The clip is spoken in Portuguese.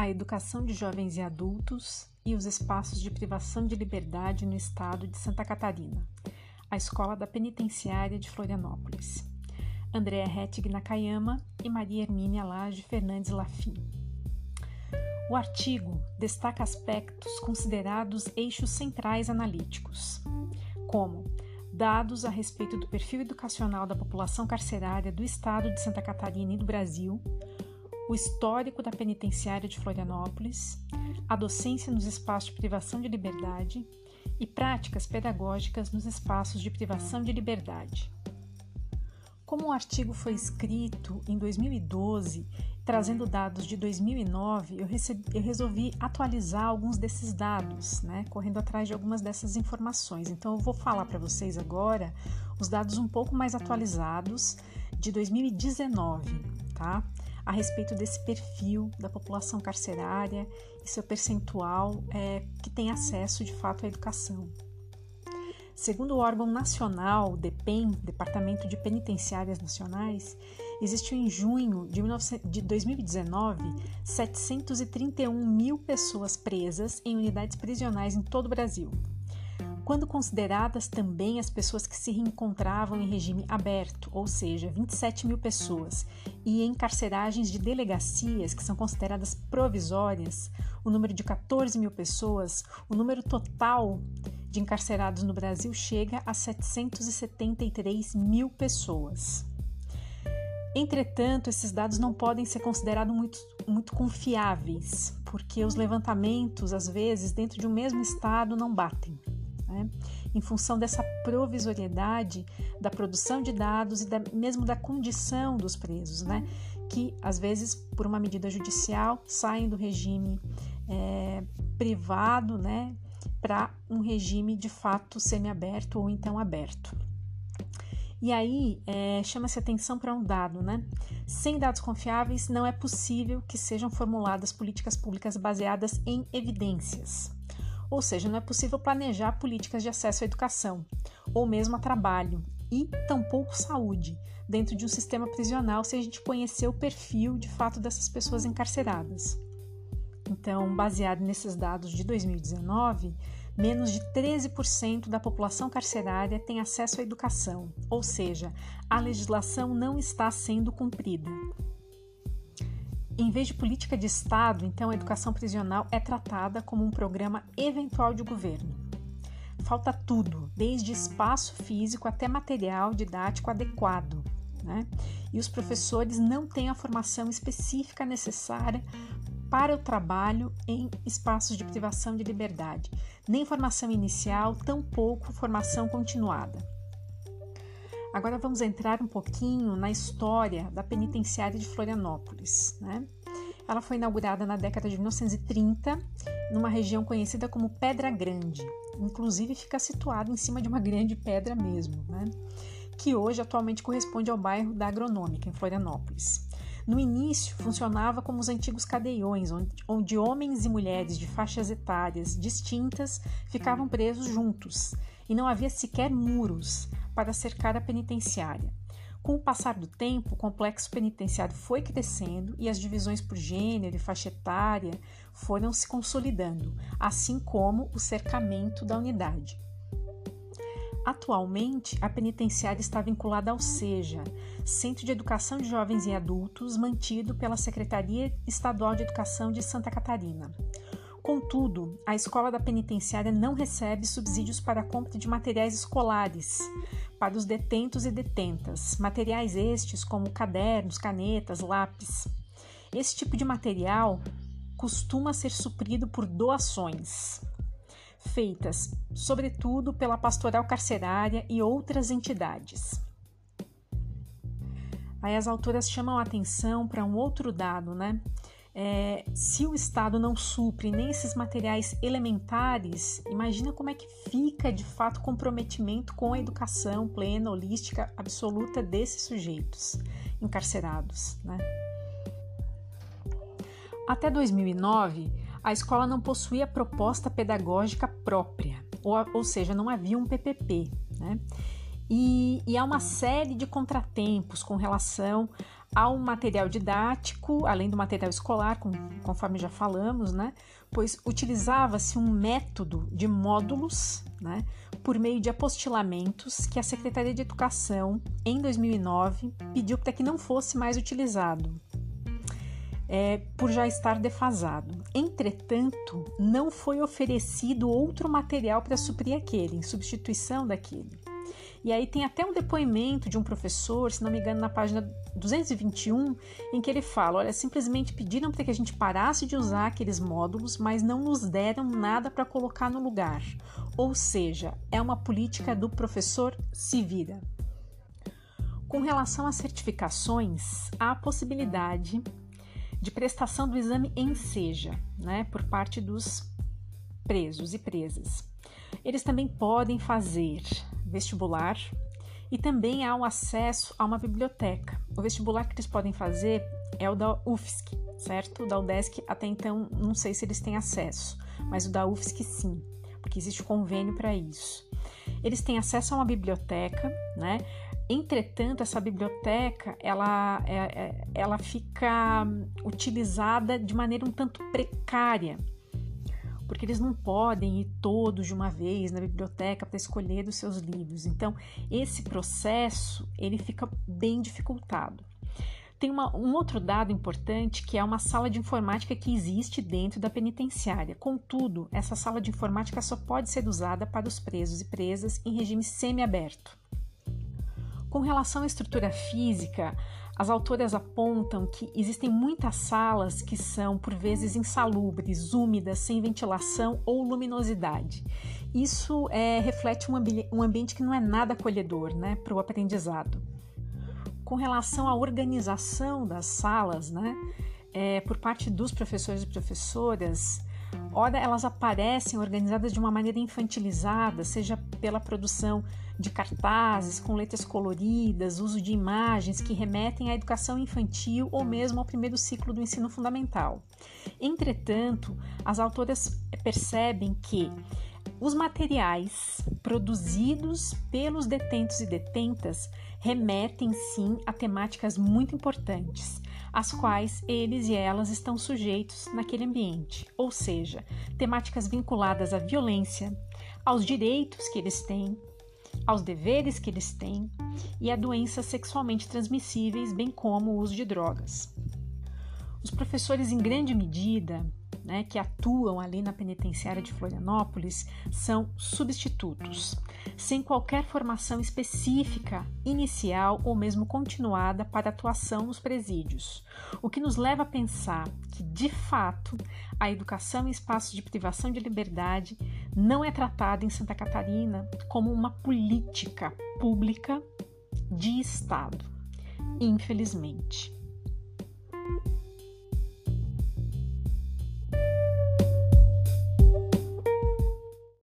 a educação de jovens e adultos e os espaços de privação de liberdade no estado de Santa Catarina, a Escola da Penitenciária de Florianópolis. Andréa Rettig Nakayama e Maria Hermínia Lage Fernandes Lafim. O artigo destaca aspectos considerados eixos centrais analíticos, como dados a respeito do perfil educacional da população carcerária do estado de Santa Catarina e do Brasil, o histórico da penitenciária de Florianópolis, a docência nos espaços de privação de liberdade e práticas pedagógicas nos espaços de privação de liberdade. Como o artigo foi escrito em 2012, trazendo dados de 2009, eu, recebi, eu resolvi atualizar alguns desses dados, né, correndo atrás de algumas dessas informações. Então, eu vou falar para vocês agora os dados um pouco mais atualizados de 2019, tá? A respeito desse perfil da população carcerária e seu percentual é, que tem acesso de fato à educação. Segundo o órgão nacional, DEPEN, Departamento de Penitenciárias Nacionais, existiu em junho de 2019 731 mil pessoas presas em unidades prisionais em todo o Brasil quando consideradas também as pessoas que se reencontravam em regime aberto, ou seja, 27 mil pessoas, e em carceragens de delegacias, que são consideradas provisórias, o número de 14 mil pessoas, o número total de encarcerados no Brasil chega a 773 mil pessoas. Entretanto, esses dados não podem ser considerados muito, muito confiáveis, porque os levantamentos, às vezes, dentro de um mesmo estado não batem né? em função dessa provisoriedade da produção de dados e da, mesmo da condição dos presos, né? que às vezes, por uma medida judicial, saem do regime é, privado né? para um regime de fato semiaberto ou então aberto. E aí é, chama-se atenção para um dado, né? Sem dados confiáveis, não é possível que sejam formuladas políticas públicas baseadas em evidências. Ou seja, não é possível planejar políticas de acesso à educação, ou mesmo a trabalho, e tampouco saúde, dentro de um sistema prisional se a gente conhecer o perfil de fato dessas pessoas encarceradas. Então, baseado nesses dados de 2019, menos de 13% da população carcerária tem acesso à educação, ou seja, a legislação não está sendo cumprida. Em vez de política de Estado, então a educação prisional é tratada como um programa eventual de governo. Falta tudo, desde espaço físico até material didático adequado. Né? E os professores não têm a formação específica necessária para o trabalho em espaços de privação de liberdade, nem formação inicial, tampouco formação continuada. Agora vamos entrar um pouquinho na história da penitenciária de Florianópolis. Né? Ela foi inaugurada na década de 1930, numa região conhecida como Pedra Grande. Inclusive fica situada em cima de uma grande pedra mesmo, né? que hoje atualmente corresponde ao bairro da Agronômica, em Florianópolis. No início, funcionava como os antigos cadeiões, onde, homens e mulheres de faixas etárias distintas ficavam presos juntos, e não havia sequer muros, para cercar a penitenciária. Com o passar do tempo, o complexo penitenciário foi crescendo e as divisões por gênero e faixa etária foram se consolidando, assim como o cercamento da unidade. Atualmente, a penitenciária está vinculada ao SEJA, Centro de Educação de Jovens e Adultos, mantido pela Secretaria Estadual de Educação de Santa Catarina. Contudo, a escola da penitenciária não recebe subsídios para a compra de materiais escolares para os detentos e detentas, materiais estes como cadernos, canetas, lápis. Esse tipo de material costuma ser suprido por doações, feitas sobretudo pela pastoral carcerária e outras entidades. Aí as autoras chamam a atenção para um outro dado, né? É, se o Estado não supre nem esses materiais elementares, imagina como é que fica de fato comprometimento com a educação plena, holística, absoluta desses sujeitos encarcerados. Né? Até 2009, a escola não possuía proposta pedagógica própria, ou, ou seja, não havia um PPP. Né? E, e há uma série de contratempos com relação Há um material didático, além do material escolar, com, conforme já falamos, né? Pois utilizava-se um método de módulos, né? Por meio de apostilamentos que a Secretaria de Educação, em 2009, pediu para que não fosse mais utilizado. É, por já estar defasado. Entretanto, não foi oferecido outro material para suprir aquele, em substituição daquele. E aí tem até um depoimento de um professor, se não me engano, na página 221, em que ele fala: olha, simplesmente pediram para que a gente parasse de usar aqueles módulos, mas não nos deram nada para colocar no lugar. Ou seja, é uma política do professor se vira. Com relação às certificações, há a possibilidade de prestação do exame em seja, né, por parte dos presos e presas. Eles também podem fazer vestibular e também há um acesso a uma biblioteca. O vestibular que eles podem fazer é o da UFSC, certo? O da UDESC até então não sei se eles têm acesso, mas o da UFSC sim, porque existe convênio para isso. Eles têm acesso a uma biblioteca, né? Entretanto, essa biblioteca ela, é, é ela fica utilizada de maneira um tanto precária porque eles não podem ir todos de uma vez na biblioteca para escolher os seus livros. Então, esse processo ele fica bem dificultado. Tem uma, um outro dado importante que é uma sala de informática que existe dentro da penitenciária. Contudo, essa sala de informática só pode ser usada para os presos e presas em regime semiaberto. Com relação à estrutura física, as autoras apontam que existem muitas salas que são, por vezes, insalubres, úmidas, sem ventilação ou luminosidade. Isso é, reflete um, ambi um, ambiente que não é nada acolhedor né, para o aprendizado. Com relação à organização das salas, né, é, por parte dos professores e professoras, ora elas aparecem organizadas de uma maneira infantilizada, seja pela produção de cartazes com letras coloridas, uso de imagens que remetem à educação infantil ou mesmo ao primeiro ciclo do ensino fundamental. Entretanto, as autoras percebem que os materiais produzidos pelos detentos e detentas remetem sim a temáticas muito importantes, às quais eles e elas estão sujeitos naquele ambiente, ou seja, temáticas vinculadas à violência, aos direitos que eles têm, aos deveres que eles têm e a doenças sexualmente transmissíveis, bem como o uso de drogas. Os professores, em grande medida, né, que atuam ali na penitenciária de Florianópolis são substitutos, sem qualquer formação específica, inicial ou mesmo continuada para atuação nos presídios, o que nos leva a pensar que, de fato, a educação em espaços de privação de liberdade não é tratada em Santa Catarina como uma política pública de Estado, infelizmente.